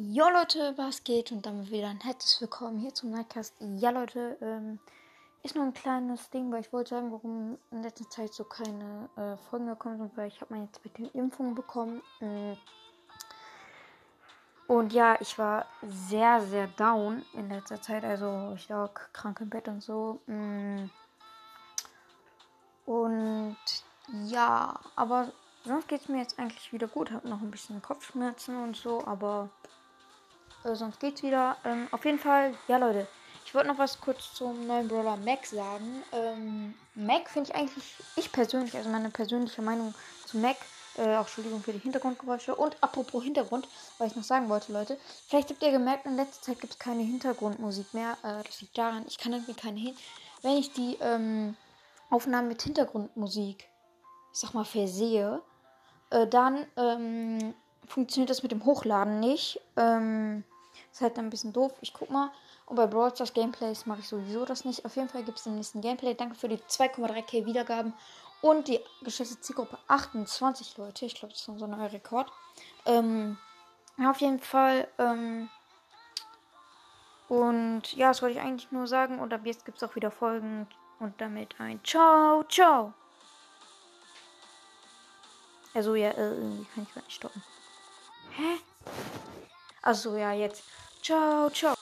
Jo Leute, was geht? Und damit wieder ein herzliches Willkommen hier zum Nightcast. Ja Leute, ähm, ist nur ein kleines Ding, weil ich wollte sagen, warum in letzter Zeit so keine äh, Folgen gekommen sind, weil ich habe meine zweite Impfung bekommen. Mm. Und ja, ich war sehr, sehr down in letzter Zeit. Also ich lag krank im Bett und so. Mm. Und ja, aber sonst geht es mir jetzt eigentlich wieder gut. Habe noch ein bisschen Kopfschmerzen und so, aber äh, sonst geht's wieder. Ähm, auf jeden Fall, ja Leute, ich wollte noch was kurz zum neuen Brawler Mac sagen. Ähm, Mac finde ich eigentlich, ich persönlich, also meine persönliche Meinung zu Mac, äh, auch Entschuldigung für die Hintergrundgeräusche. Und apropos Hintergrund, weil ich noch sagen wollte, Leute, vielleicht habt ihr gemerkt, in letzter Zeit gibt es keine Hintergrundmusik mehr. Äh, das liegt daran, ich kann irgendwie keine hin. Wenn ich die ähm, Aufnahmen mit Hintergrundmusik, ich sag mal, versehe, äh, dann ähm, funktioniert das mit dem Hochladen nicht. Ähm, ist halt ein bisschen doof. Ich guck mal. Und bei Brawl Stars Gameplays mache ich sowieso das nicht. Auf jeden Fall gibt es den nächsten Gameplay. Danke für die 2,3k Wiedergaben und die geschätzte Zielgruppe 28 Leute. Ich glaube, das ist unser neuer Rekord. Ähm, auf jeden Fall. Ähm, und ja, das wollte ich eigentlich nur sagen. Und ab jetzt gibt es auch wieder Folgen. Und damit ein Ciao, ciao. Also ja, äh, irgendwie kann ich gar nicht stoppen. Hä? Also ja, jetzt. Ciao, ciao.